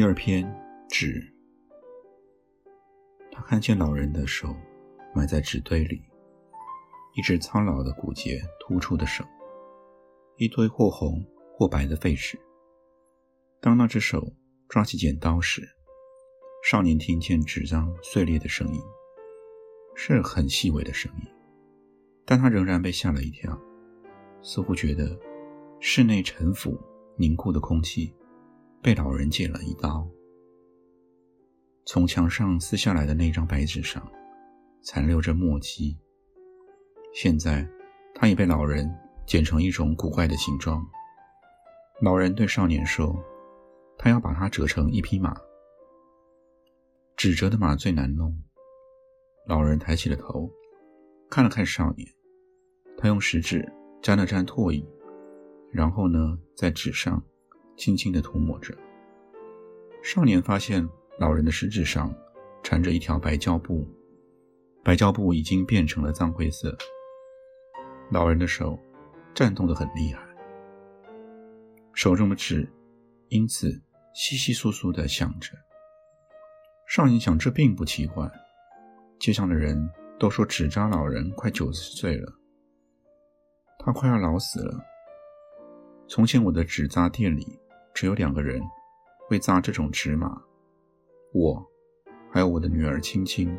第二篇，纸。他看见老人的手埋在纸堆里，一只苍老的骨节突出的手，一堆或红或白的废纸。当那只手抓起剪刀时，少年听见纸张碎裂的声音，是很细微的声音，但他仍然被吓了一跳，似乎觉得室内沉腐凝固的空气。被老人剪了一刀，从墙上撕下来的那张白纸上残留着墨迹。现在，它也被老人剪成一种古怪的形状。老人对少年说：“他要把它折成一匹马。纸折的马最难弄。”老人抬起了头，看了看少年，他用食指沾了沾唾液，然后呢，在纸上。轻轻地涂抹着。少年发现老人的食指上缠着一条白胶布，白胶布已经变成了藏灰色。老人的手颤动得很厉害，手中的纸因此窸窸窣窣地响着。少年想，这并不奇怪。街上的人都说纸扎老人快九十岁了，他快要老死了。从前我的纸扎店里。只有两个人会扎这种纸马，我，还有我的女儿青青。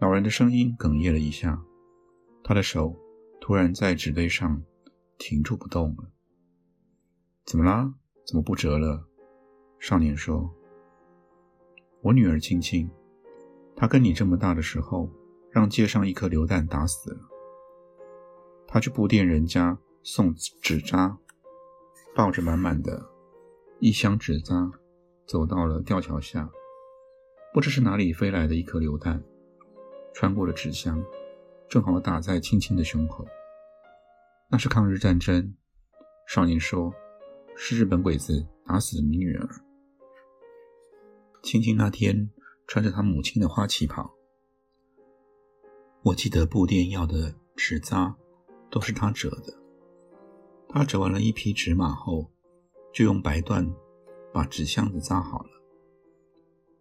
老人的声音哽咽了一下，他的手突然在纸堆上停住不动了。怎么啦？怎么不折了？少年说：“我女儿青青，她跟你这么大的时候，让街上一颗流弹打死了。她去布店人家送纸扎，抱着满满的。”一箱纸扎，走到了吊桥下，不知是哪里飞来的一颗榴弹，穿过了纸箱，正好打在青青的胸口。那是抗日战争，少年说：“是日本鬼子打死了你女儿。”青青那天穿着她母亲的花旗袍，我记得布店要的纸扎都是她折的。她折完了一匹纸马后。就用白缎把纸箱子扎好了。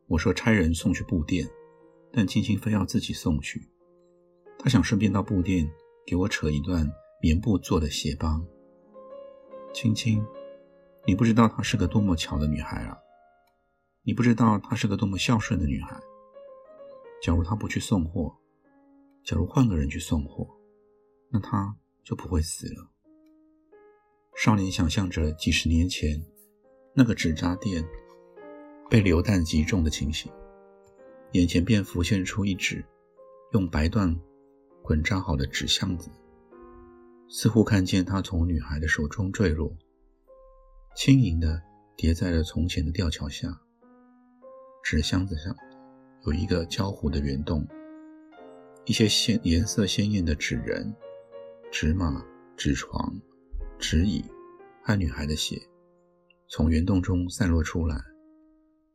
我说差人送去布店，但青青非要自己送去。他想顺便到布店给我扯一段棉布做的鞋帮。青青，你不知道她是个多么巧的女孩啊！你不知道她是个多么孝顺的女孩。假如她不去送货，假如换个人去送货，那她就不会死了。少年想象着几十年前那个纸扎店被流弹击中的情形，眼前便浮现出一纸用白缎捆扎好的纸箱子，似乎看见它从女孩的手中坠落，轻盈地叠在了从前的吊桥下。纸箱子上有一个焦糊的圆洞，一些鲜颜色鲜艳的纸人、纸马、纸床。纸椅和女孩的血从圆洞中散落出来，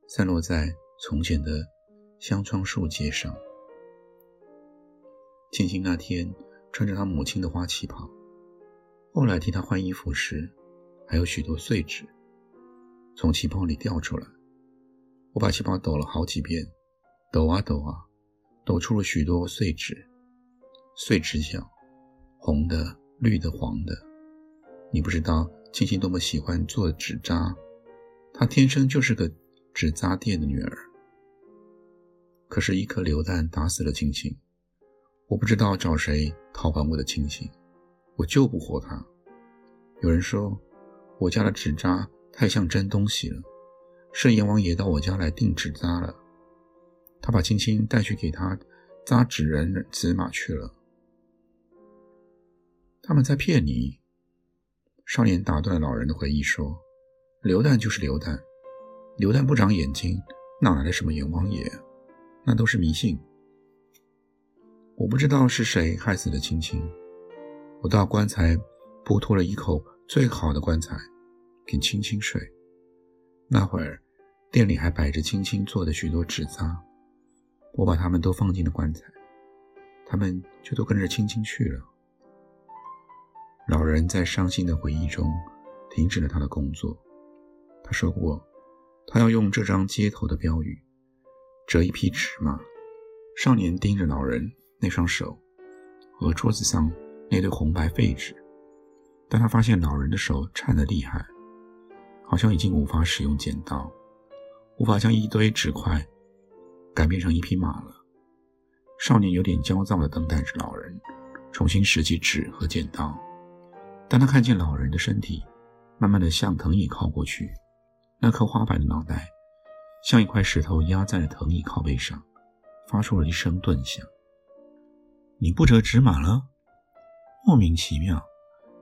散落在从前的香樟树街上。庆庆那天穿着他母亲的花旗袍，后来替他换衣服时，还有许多碎纸从旗袍里掉出来。我把旗袍抖了好几遍，抖啊抖啊，抖出了许多碎纸，碎纸角，红的、绿的、黄的。你不知道青青多么喜欢做纸扎，她天生就是个纸扎店的女儿。可是，一颗榴弹打死了青青，我不知道找谁讨还我的青青，我救不活她。有人说我家的纸扎太像真东西了，是阎王爷到我家来订纸扎了。他把青青带去给他扎纸人纸马去了。他们在骗你。少年打断老人的回忆说：“流弹就是流弹，流弹不长眼睛，哪来的什么阎王爷？那都是迷信。我不知道是谁害死了青青。我到棺材剥脱了一口最好的棺材，给青青睡。那会儿店里还摆着青青做的许多纸扎，我把它们都放进了棺材，他们就都跟着青青去了。”老人在伤心的回忆中停止了他的工作。他说过，他要用这张街头的标语折一匹纸马。少年盯着老人那双手和桌子上那堆红白废纸，但他发现老人的手颤得厉害，好像已经无法使用剪刀，无法将一堆纸块改变成一匹马了。少年有点焦躁地等待着老人重新拾起纸和剪刀。当他看见老人的身体慢慢的向藤椅靠过去，那颗花白的脑袋像一块石头压在了藤椅靠背上，发出了一声顿响。你不折纸马了？莫名其妙，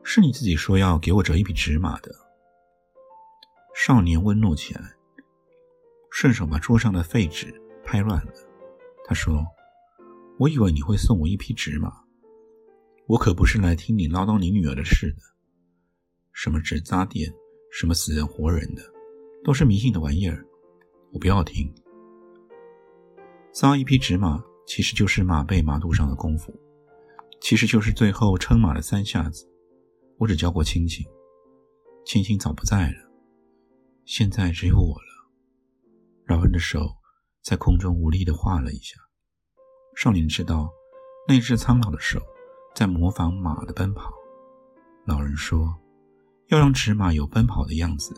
是你自己说要给我折一匹纸马的。少年温怒起来，顺手把桌上的废纸拍乱了。他说：“我以为你会送我一匹纸马。”我可不是来听你唠叨你女儿的事的。什么纸扎店，什么死人活人的，都是迷信的玩意儿，我不要听。扎一匹纸马，其实就是马背马肚上的功夫，其实就是最后撑马的三下子。我只教过青青，青青早不在了，现在只有我了。老人的手在空中无力地画了一下。少年知道，那只苍老的手。在模仿马的奔跑。老人说：“要让纸马有奔跑的样子，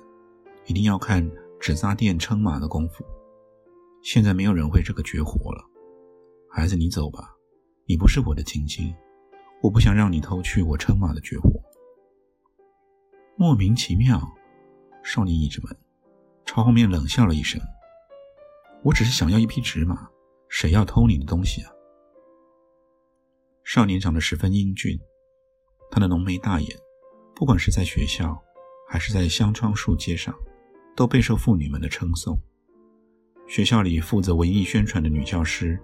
一定要看纸扎店撑马的功夫。现在没有人会这个绝活了。孩子，你走吧，你不是我的亲亲，我不想让你偷去我撑马的绝活。”莫名其妙，少年一直闷，朝后面冷笑了一声：“我只是想要一匹纸马，谁要偷你的东西啊？”少年长得十分英俊，他的浓眉大眼，不管是在学校，还是在香樟树街上，都备受妇女们的称颂。学校里负责文艺宣传的女教师，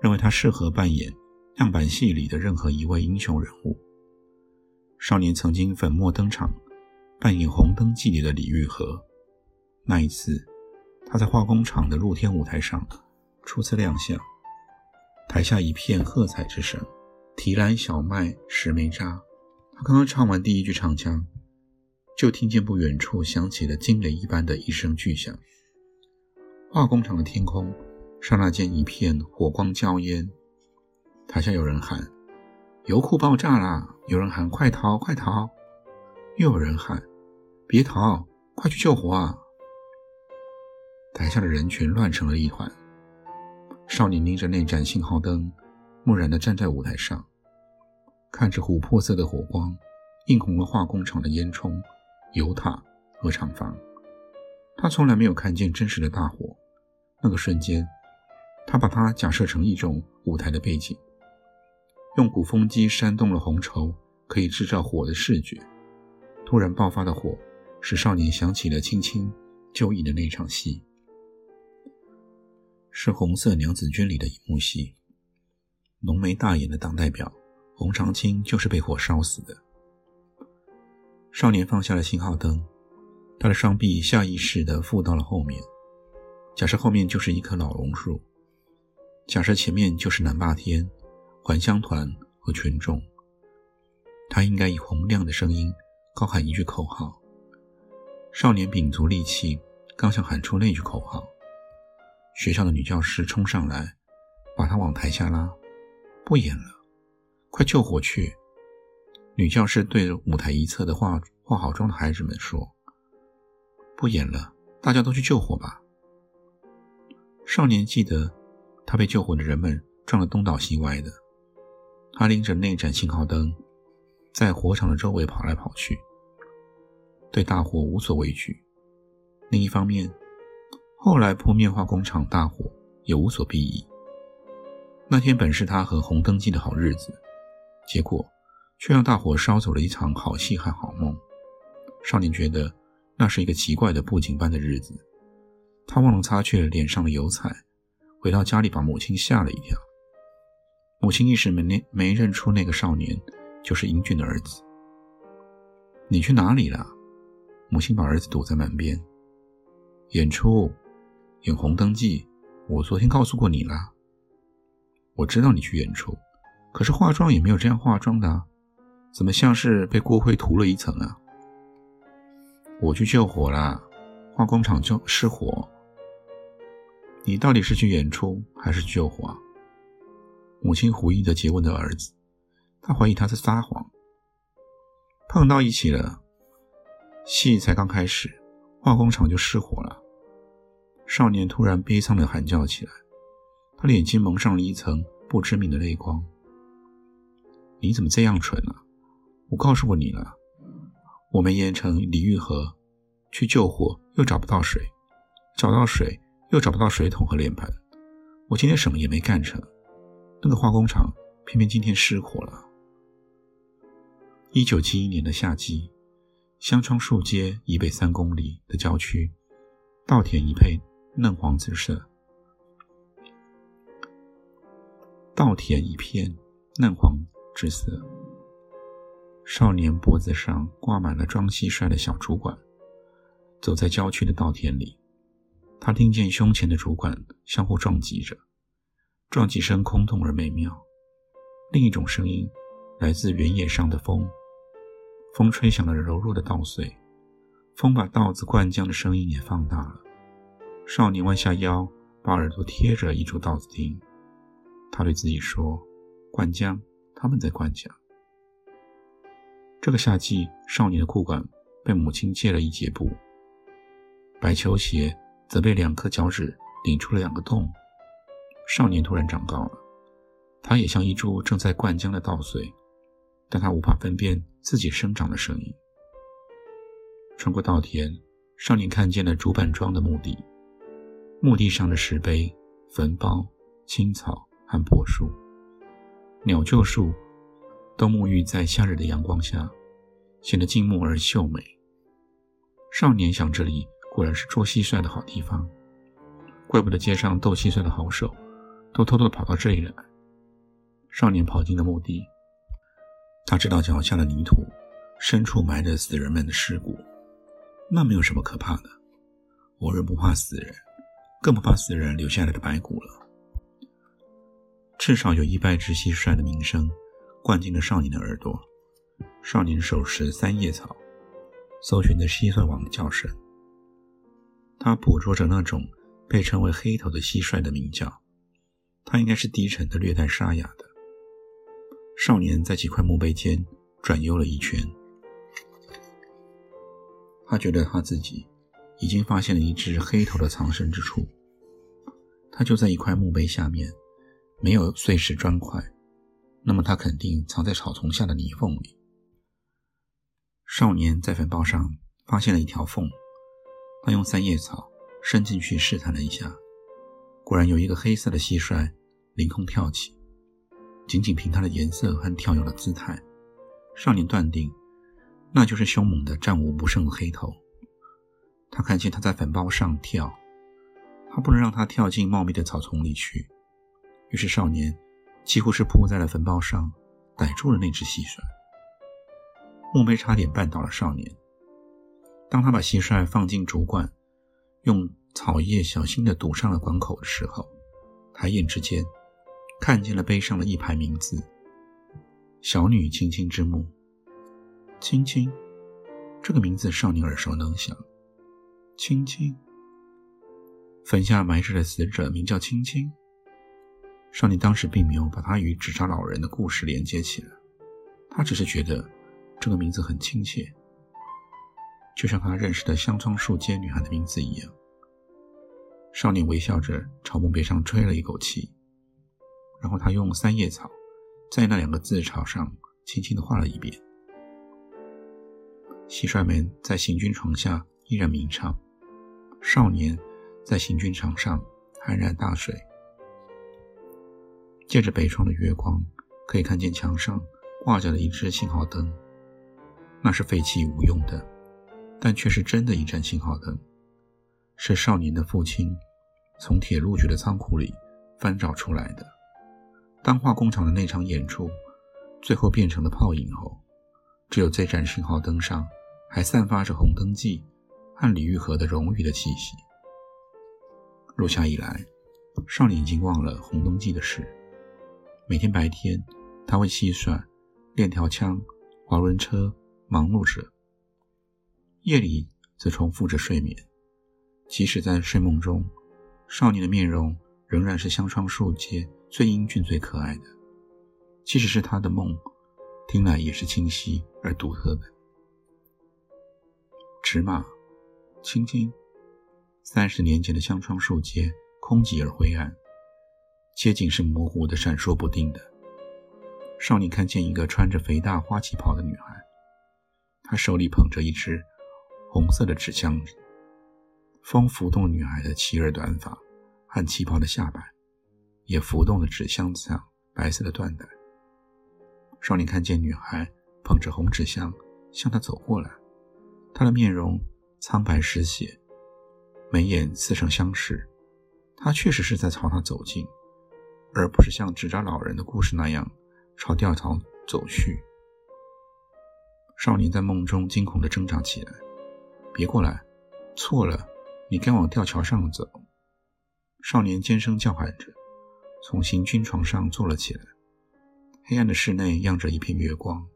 认为他适合扮演样板戏里的任何一位英雄人物。少年曾经粉墨登场，扮演《红灯记》里的李玉和。那一次，他在化工厂的露天舞台上初次亮相，台下一片喝彩之声。提篮小麦石梅渣。他刚刚唱完第一句唱腔，就听见不远处响起了惊雷一般的一声巨响。化工厂的天空刹那间一片火光焦烟。台下有人喊：“油库爆炸啦！”有人喊：“快逃，快逃！”又有人喊：“别逃，快去救火啊！”台下的人群乱成了一团。少年拎着那盏信号灯。木然地站在舞台上，看着琥珀色的火光映红了化工厂的烟囱、油塔和厂房。他从来没有看见真实的大火。那个瞬间，他把它假设成一种舞台的背景，用鼓风机扇动了红绸可以制造火的视觉。突然爆发的火，使少年想起了青青就义的那场戏，是《红色娘子军》里的一幕戏。浓眉大眼的党代表洪长青就是被火烧死的。少年放下了信号灯，他的双臂下意识地附到了后面。假设后面就是一棵老榕树，假设前面就是南霸天、还乡团和群众，他应该以洪亮的声音高喊一句口号。少年屏足力气，刚想喊出那句口号，学校的女教师冲上来，把他往台下拉。不演了，快救火去！女教师对着舞台一侧的化化好妆的孩子们说：“不演了，大家都去救火吧。”少年记得，他被救火的人们撞得东倒西歪的。他拎着那盏信号灯，在火场的周围跑来跑去，对大火无所畏惧。另一方面，后来扑灭化工厂大火也无所裨益。那天本是他和红灯记的好日子，结果却让大火烧走了一场好戏和好梦。少年觉得那是一个奇怪的布景般的日子，他忘了擦去脸上的油彩，回到家里把母亲吓了一跳。母亲一时没没认出那个少年就是英俊的儿子。你去哪里了？母亲把儿子堵在门边。演出，演红灯记。我昨天告诉过你了。我知道你去演出，可是化妆也没有这样化妆的，怎么像是被锅灰涂了一层啊？我去救火啦，化工厂就失火。你到底是去演出还是救火？母亲狐疑的诘问着儿子，他怀疑他在撒谎。碰到一起了，戏才刚开始，化工厂就失火了。少年突然悲伤的喊叫起来。他眼睛蒙上了一层不知名的泪光。你怎么这样蠢呢？我告诉过你了，我们盐城李玉河去救火，又找不到水，找到水又找不到水桶和脸盆。我今天什么也没干成，那个化工厂偏偏今天失火了。一九七一年的夏季，香川树街以北三公里的郊区，稻田一片嫩黄之色。稻田一片嫩黄之色，少年脖子上挂满了装蟋蟀的小竹管，走在郊区的稻田里，他听见胸前的竹管相互撞击着，撞击声空洞而美妙。另一种声音来自原野上的风，风吹响了柔弱的稻穗，风把稻子灌浆的声音也放大了。少年弯下腰，把耳朵贴着一株稻子听。他对自己说：“灌浆，他们在灌浆。”这个夏季，少年的裤管被母亲借了一截布，白球鞋则被两颗脚趾顶出了两个洞。少年突然长高了，他也像一株正在灌浆的稻穗，但他无法分辨自己生长的声音。穿过稻田，少年看见了竹板庄的墓地，墓地上的石碑、坟包、青草。和柏树、鸟臼树都沐浴在夏日的阳光下，显得静穆而秀美。少年想，这里果然是捉蟋蟀的好地方，怪不得街上斗蟋蟀的好手都偷偷跑到这里来。少年跑进了墓地，他知道脚下的泥土深处埋着死人们的尸骨，那没有什么可怕的。活人不怕死人，更不怕死人留下来的白骨了。至少有一百只蟋蟀的鸣声灌进了少年的耳朵。少年手持三叶草，搜寻着蟋蟀王的叫声。他捕捉着那种被称为“黑头”的蟋蟀的鸣叫，它应该是低沉的、略带沙哑的。少年在几块墓碑间转悠了一圈，他觉得他自己已经发现了一只黑头的藏身之处。它就在一块墓碑下面。没有碎石砖块，那么它肯定藏在草丛下的泥缝里。少年在坟包上发现了一条缝，他用三叶草伸进去试探了一下，果然有一个黑色的蟋蟀凌空跳起。仅仅凭它的颜色和跳跃的姿态，少年断定那就是凶猛的战无不胜的黑头。他看见它在坟包上跳，他不能让它跳进茂密的草丛里去。于是，少年几乎是扑在了坟包上，逮住了那只蟋蟀。墓碑差点绊倒了少年。当他把蟋蟀放进竹管，用草叶小心地堵上了管口的时候，抬眼之间看见了碑上的一排名字：“小女青青之墓。”青青，这个名字少年耳熟能详。青青，坟下埋着的死者名叫青青。少年当时并没有把他与纸扎老人的故事连接起来，他只是觉得这个名字很亲切，就像他认识的香樟树街女孩的名字一样。少年微笑着朝墓碑上吹了一口气，然后他用三叶草在那两个字朝上轻轻地画了一遍。蟋蟀们在行军床下依然鸣唱，少年在行军床上酣然大睡。借着北窗的月光，可以看见墙上挂着的一只信号灯。那是废弃无用的，但却是真的一盏信号灯，是少年的父亲从铁路局的仓库里翻找出来的。当化工厂的那场演出最后变成了泡影后，只有这盏信号灯上还散发着红灯记和李玉和的荣誉的气息。入夏以来，少年已经忘了红灯记的事。每天白天，他会细算链条枪、滑轮车，忙碌着；夜里则重复着睡眠。即使在睡梦中，少年的面容仍然是香窗树街最英俊、最可爱的。即使是他的梦，听来也是清晰而独特的。尺码，青青。三十年前的香窗树街，空寂而灰暗，街景是模糊的、闪烁不定的。少年看见一个穿着肥大花旗袍的女孩，她手里捧着一只红色的纸箱子，风拂动女孩的齐耳短发和旗袍的下摆，也拂动了纸箱子上白色的缎带。少年看见女孩捧着红纸箱向他走过来，她的面容苍白失血。眉眼似曾相识，她确实是在朝他走近，而不是像纸扎老人的故事那样朝吊桥走去。少年在梦中惊恐地挣扎起来：“别过来！错了，你该往吊桥上走！”少年尖声叫喊着，从行军床上坐了起来。黑暗的室内漾着一片月光，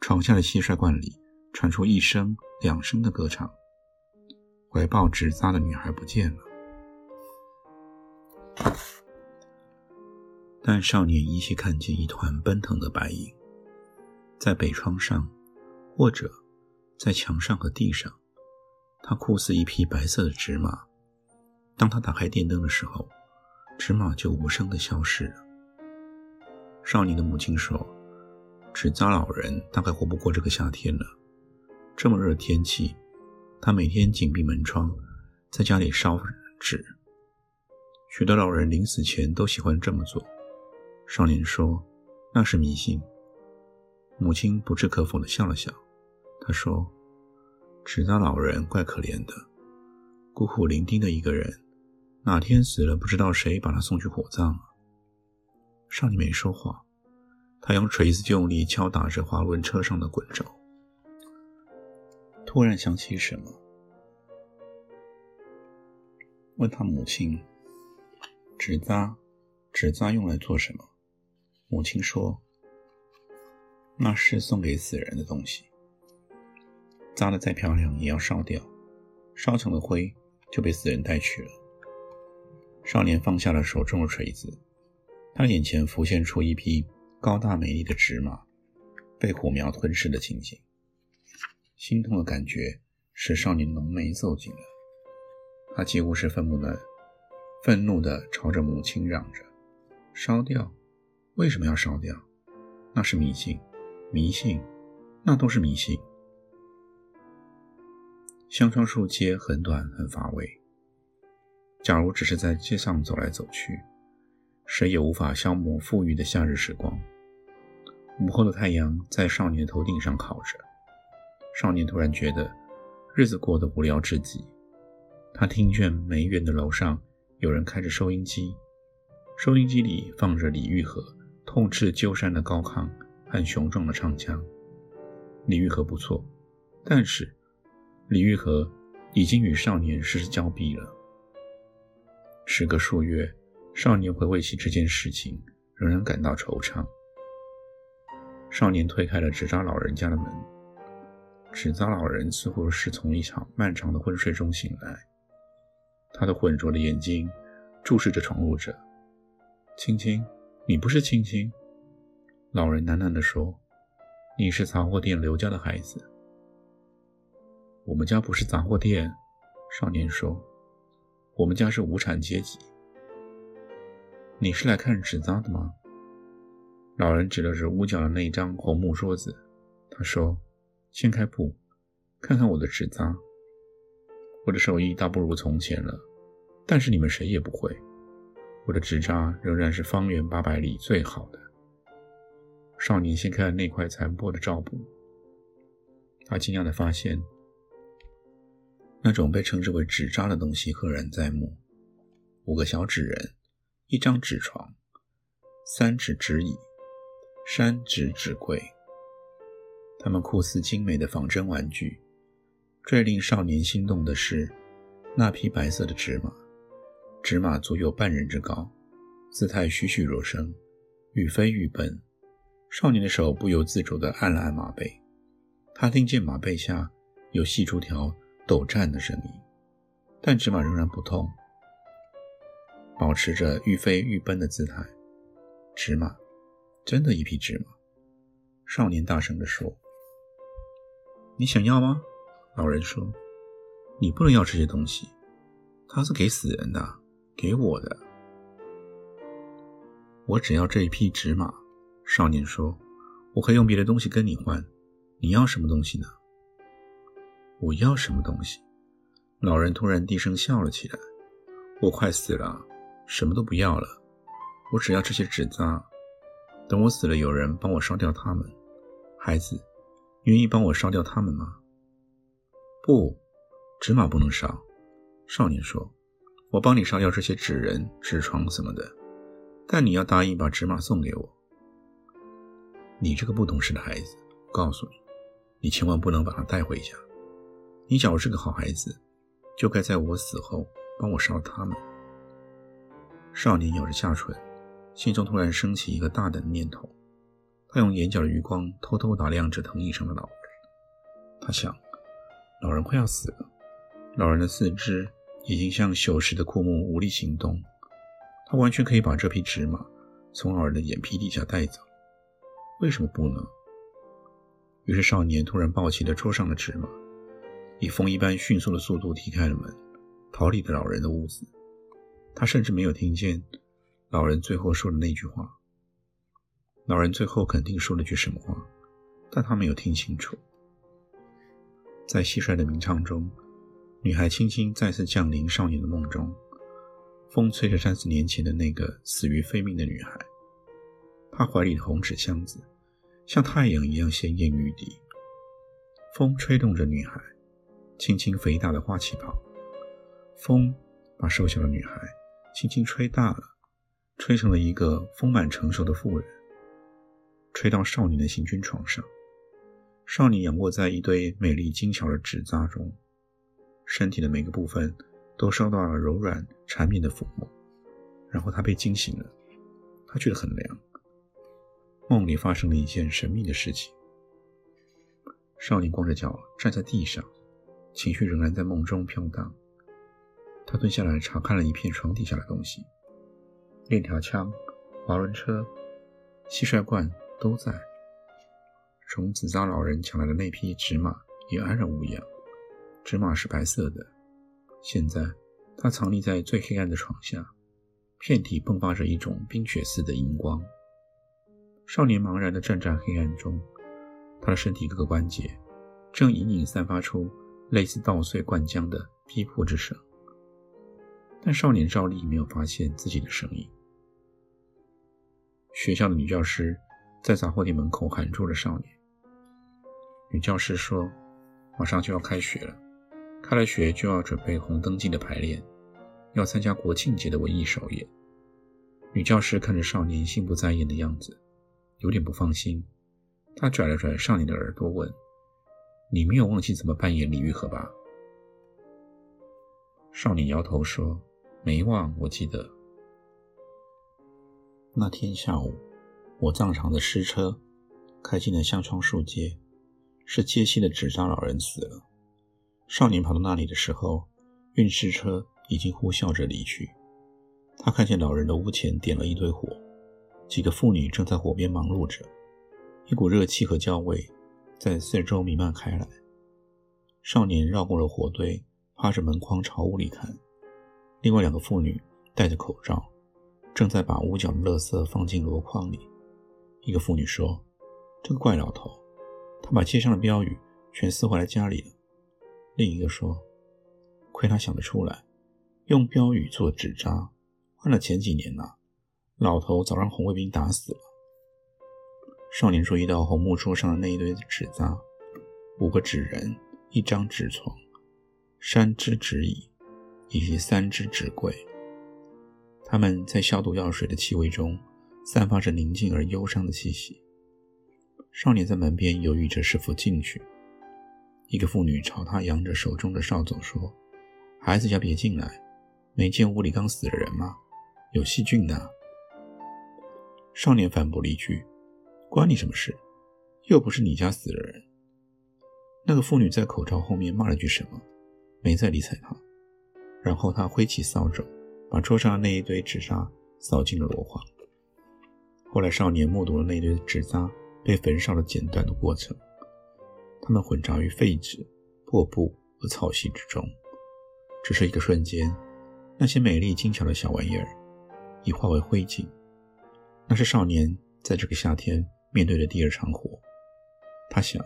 床下的蟋蟀罐里传出一声、两声的歌唱。怀抱纸扎的女孩不见了，但少年依稀看见一团奔腾的白影，在北窗上，或者在墙上和地上。它酷似一匹白色的纸马。当他打开电灯的时候，纸马就无声的消失了。少年的母亲说：“纸扎老人大概活不过这个夏天了，这么热的天气。”他每天紧闭门窗，在家里烧纸。许多老人临死前都喜欢这么做。少年说：“那是迷信。”母亲不置可否地笑了笑。他说：“纸扎老人怪可怜的，孤苦伶仃的一个人，哪天死了，不知道谁把他送去火葬了。”少年没说话，他用锤子用力敲打着滑轮车上的滚轴。突然想起什么，问他母亲：“纸扎，纸扎用来做什么？”母亲说：“那是送给死人的东西，扎的再漂亮也要烧掉，烧成了灰就被死人带去了。”少年放下了手中的锤子，他眼前浮现出一匹高大美丽的纸马被火苗吞噬的情景。心痛的感觉使少年浓眉皱紧了，他几乎是愤怒的、愤怒的朝着母亲嚷着：“烧掉？为什么要烧掉？那是迷信，迷信，那都是迷信。”香樟树街很短，很乏味。假如只是在街上走来走去，谁也无法消磨富裕的夏日时光。午后的太阳在少年的头顶上烤着。少年突然觉得日子过得无聊至极。他听见梅园的楼上有人开着收音机，收音机里放着李玉和痛斥鸠山的高亢和雄壮的唱腔。李玉和不错，但是李玉和已经与少年失之交臂了。时隔数月，少年回味起这件事情，仍然感到惆怅。少年推开了纸扎老人家的门。纸扎老人似乎是从一场漫长的昏睡中醒来，他的浑浊的眼睛注视着闯入者。青青，你不是青青？老人喃喃地说：“你是杂货店刘家的孩子。”我们家不是杂货店，少年说：“我们家是无产阶级。”你是来看纸扎的吗？老人指了指屋角的那张红木桌子，他说。掀开布，看看我的纸扎。我的手艺大不如从前了，但是你们谁也不会。我的纸扎仍然是方圆八百里最好的。少年掀开了那块残破的罩布，他惊讶地发现，那种被称之为纸扎的东西赫然在目：五个小纸人，一张纸床，三纸纸椅，三纸纸柜。它们酷似精美的仿真玩具。最令少年心动的是，那匹白色的纸马，纸马足有半人之高，姿态栩栩如生，愈飞愈奔。少年的手不由自主地按了按马背，他听见马背下有细竹条抖颤的声音，但纸马仍然不动，保持着愈飞愈奔的姿态。纸马，真的一匹纸马！少年大声地说：“你想要吗？”老人说：“你不能要这些东西，它是给死人的，给我的。我只要这一匹纸马。”少年说：“我可以用别的东西跟你换，你要什么东西呢？”我要什么东西？老人突然低声笑了起来：“我快死了，什么都不要了，我只要这些纸扎。等我死了，有人帮我烧掉它们。孩子，愿意帮我烧掉它们吗？”“不，纸马不能烧。”少年说：“我帮你烧掉这些纸人、纸床什么的，但你要答应把纸马送给我。”你这个不懂事的孩子，告诉你，你千万不能把他带回家。你假如是个好孩子，就该在我死后帮我烧他们。少年咬着下唇，心中突然升起一个大胆的念头。他用眼角的余光偷偷打量着藤椅上的老人。他想，老人快要死了，老人的四肢已经像朽蚀的枯木，无力行动。他完全可以把这匹纸马从老人的眼皮底下带走。为什么不呢？于是少年突然抱起了桌上的纸马，以风一般迅速的速度踢开了门，逃离了老人的屋子。他甚至没有听见老人最后说的那句话。老人最后肯定说了句什么话，但他没有听清楚。在蟋蟀的鸣唱中，女孩轻轻再次降临少年的梦中。风吹着三四年前的那个死于非命的女孩。她怀里的红纸箱子，像太阳一样鲜艳欲滴。风吹动着女孩轻轻肥大的花旗袍，风把瘦小的女孩轻轻吹大了，吹成了一个丰满成熟的妇人，吹到少年的行军床上。少年仰卧在一堆美丽精巧的纸扎中，身体的每个部分都受到了柔软缠绵的抚摸。然后他被惊醒了，他觉得很凉。梦里发生了一件神秘的事情。少年光着脚站在地上，情绪仍然在梦中飘荡。他蹲下来查看了一片床底下的东西：链条枪、滑轮车、蟋蟀罐都在。从紫扎老人抢来的那匹纸马也安然无恙。尺码是白色的，现在它藏匿在最黑暗的床下，片体迸发着一种冰雪似的荧光。少年茫然地站在黑暗中，他的身体各个关节正隐隐散发出类似稻穗灌浆的劈破之声，但少年照例没有发现自己的声音。学校的女教师在杂货店门口喊住了少年。女教师说：“马上就要开学了，开了学就要准备红灯记的排练，要参加国庆节的文艺首演。”女教师看着少年心不在焉的样子。有点不放心，她拽了拽少年的耳朵，问：“你没有忘记怎么扮演李玉和吧？”少年摇头说：“没忘，我记得。”那天下午，我藏藏的尸车开进了香窗树街，是街西的纸扎老人死了。少年跑到那里的时候，运尸车已经呼啸着离去。他看见老人的屋前点了一堆火。几个妇女正在火边忙碌着，一股热气和焦味在四周弥漫开来。少年绕过了火堆，趴着门框朝屋里看。另外两个妇女戴着口罩，正在把屋角的垃圾放进箩筐里。一个妇女说：“这个怪老头，他把街上的标语全撕回来家里了。”另一个说：“亏他想得出来，用标语做纸扎，换了前几年呐，老头早让红卫兵打死了。少年注意到红木桌上的那一堆纸扎：五个纸人，一张纸床，三只纸椅，以及三只纸柜。他们在消毒药水的气味中，散发着宁静而忧伤的气息。少年在门边犹豫着是否进去。一个妇女朝他扬着手中的扫帚说：“孩子家别进来，没见屋里刚死了人吗？有细菌的。”少年反驳了一句：“关你什么事？又不是你家死了人。”那个妇女在口罩后面骂了句什么，没再理睬他。然后他挥起扫帚，把桌上的那一堆纸扎扫进了箩筐。后来，少年目睹了那堆纸扎被焚烧的简短的过程。它们混杂于废纸、破布和草席之中，只是一个瞬间，那些美丽精巧的小玩意儿已化为灰烬。那是少年在这个夏天面对的第二场火。他想，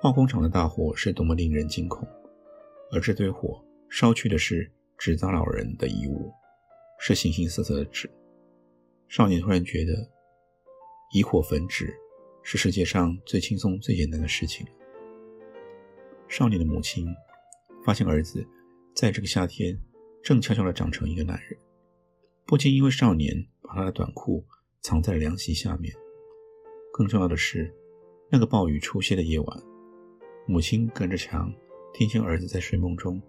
化工厂的大火是多么令人惊恐，而这堆火烧去的是纸扎老人的遗物，是形形色色的纸。少年突然觉得，以火焚纸是世界上最轻松、最简单的事情。少年的母亲发现儿子在这个夏天正悄悄地长成一个男人，不仅因为少年把他的短裤藏在凉席下面。更重要的是，那个暴雨初歇的夜晚，母亲隔着墙听见儿子在睡梦中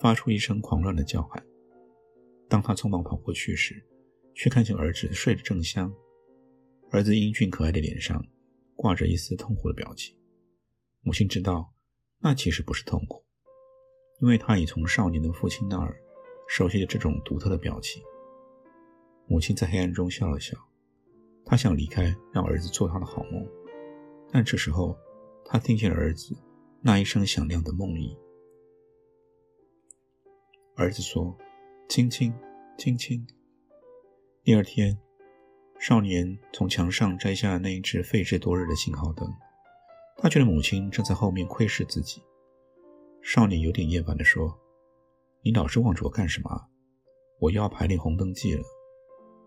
发出一声狂乱的叫喊。当他匆忙跑过去时，却看见儿子睡得正香，儿子英俊可爱的脸上挂着一丝痛苦的表情。母亲知道。那其实不是痛苦，因为他已从少年的父亲那儿熟悉了这种独特的表情。母亲在黑暗中笑了笑，她想离开，让儿子做他的好梦。但这时候，他听见了儿子那一声响亮的梦呓。儿子说：“亲亲，亲亲。”第二天，少年从墙上摘下那一只废置多日的信号灯。他觉得母亲正在后面窥视自己。少年有点厌烦地说：“你老是望着我干什么？我又要排练红灯记了。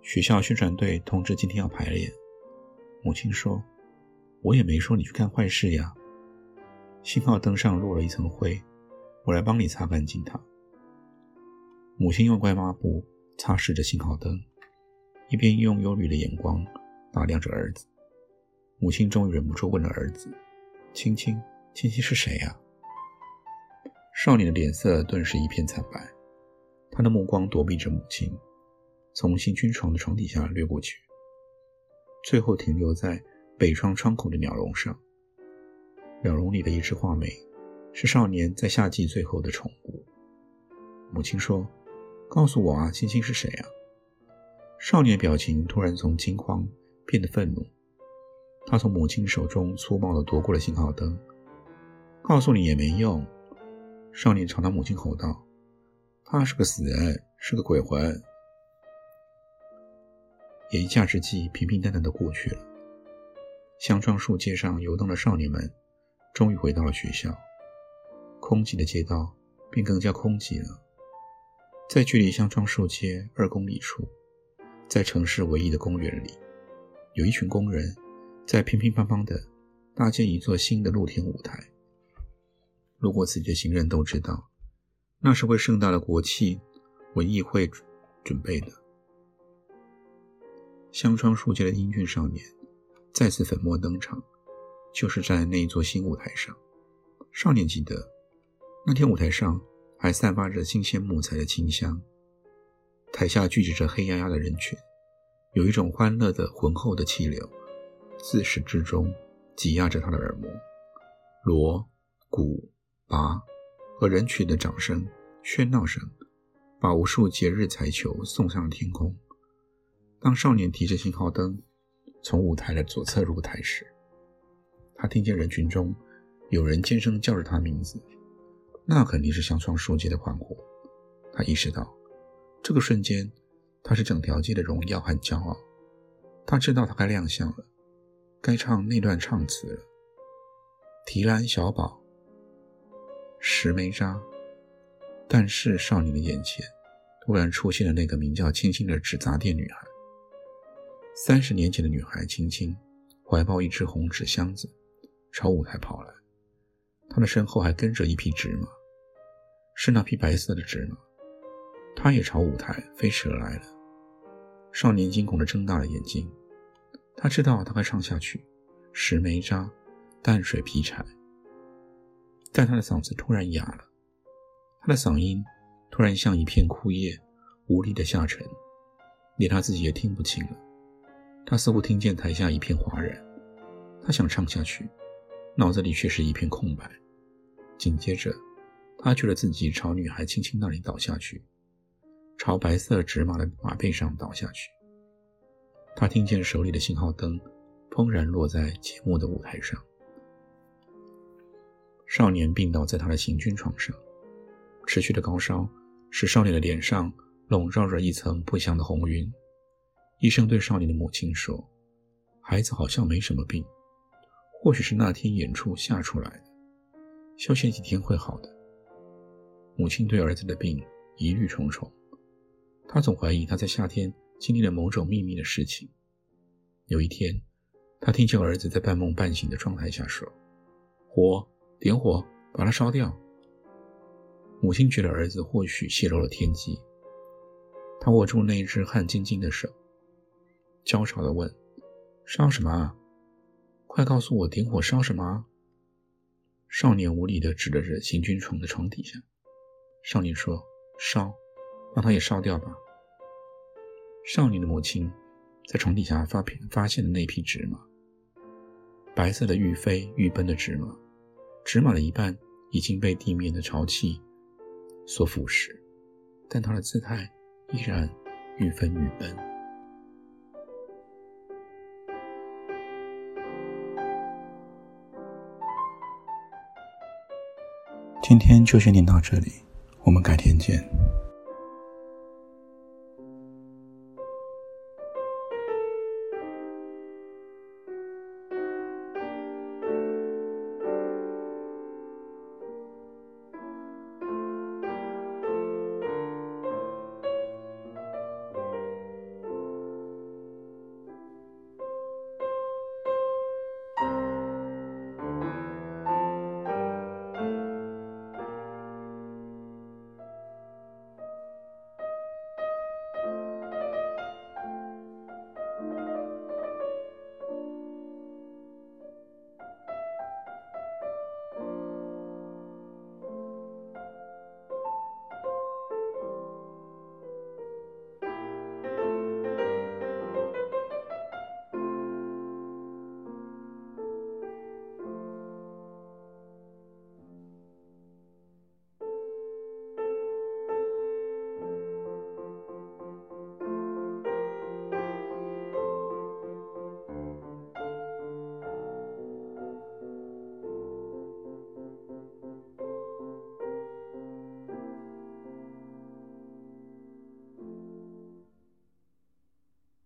学校宣传队通知今天要排练。”母亲说：“我也没说你去干坏事呀。”信号灯上落了一层灰，我来帮你擦干净它。母亲用怪抹布擦拭着信号灯，一边用忧虑的眼光打量着儿子。母亲终于忍不住问了儿子。青青，青青是谁呀？少年的脸色顿时一片惨白，他的目光躲避着母亲，从行军床的床底下掠过去，最后停留在北窗窗口的鸟笼上。鸟笼里的一只画眉，是少年在夏季最后的宠物。母亲说：“告诉我啊，青青是谁啊？”少年表情突然从惊慌变得愤怒。他从母亲手中粗暴地夺过了信号灯，告诉你也没用。少年朝他母亲吼道：“他是个死人，是个鬼魂。”言下之际，平平淡淡的过去了。香樟树街上游荡的少年们，终于回到了学校。空寂的街道便更加空寂了。在距离香樟树街二公里处，在城市唯一的公园里，有一群工人。在乒乒乓乓的搭建一座新的露天舞台。路过此地的行人都知道，那是为盛大的国庆文艺会准备的。香窗树街的英俊少年再次粉墨登场，就是在那一座新舞台上。少年记得，那天舞台上还散发着新鲜木材的清香。台下聚集着黑压压的人群，有一种欢乐的浑厚的气流。自始至终挤压着他的耳膜，锣、鼓、拔和人群的掌声、喧闹声，把无数节日彩球送上了天空。当少年提着信号灯从舞台的左侧入台时，他听见人群中有人尖声叫着他名字，那肯定是香窗树街的欢呼。他意识到，这个瞬间他是整条街的荣耀和骄傲。他知道他该亮相了。该唱那段唱词了。提篮小宝，石梅渣。但是少年的眼前突然出现了那个名叫青青的纸杂店女孩。三十年前的女孩青青，怀抱一只红纸箱子，朝舞台跑来，她的身后还跟着一匹纸马，是那匹白色的纸马，她也朝舞台飞驰而来了。少年惊恐地睁大了眼睛，他知道他快唱下去，石梅渣，淡水劈柴。但他的嗓子突然哑了，他的嗓音突然像一片枯叶，无力的下沉，连他自己也听不清了。他似乎听见台下一片哗然，他想唱下去，脑子里却是一片空白。紧接着，他觉得自己朝女孩轻轻那里倒下去，朝白色纸马的马背上倒下去。他听见手里的信号灯砰然落在节目的舞台上。少年病倒在他的行军床上，持续的高烧使少年的脸上笼罩着一层不祥的红云。医生对少年的母亲说：“孩子好像没什么病，或许是那天演出吓出来的，休息几天会好的。”母亲对儿子的病疑虑重重，她总怀疑他在夏天经历了某种秘密的事情。有一天，他听见儿子在半梦半醒的状态下说：“火。”点火，把它烧掉。母亲觉得儿子或许泄露了天机，他握住那一只汗津津的手，焦躁地问：“烧什么啊？快告诉我，点火烧什么啊？”少年无力地指着行军床的床底下。少年说：“烧，让它也烧掉吧。”少年的母亲在床底下发发现了那匹纸马，白色的欲飞欲奔的纸马。纸马的一半已经被地面的潮气所腐蚀，但它的姿态依然愈分愈奔。今天就先念到这里，我们改天见。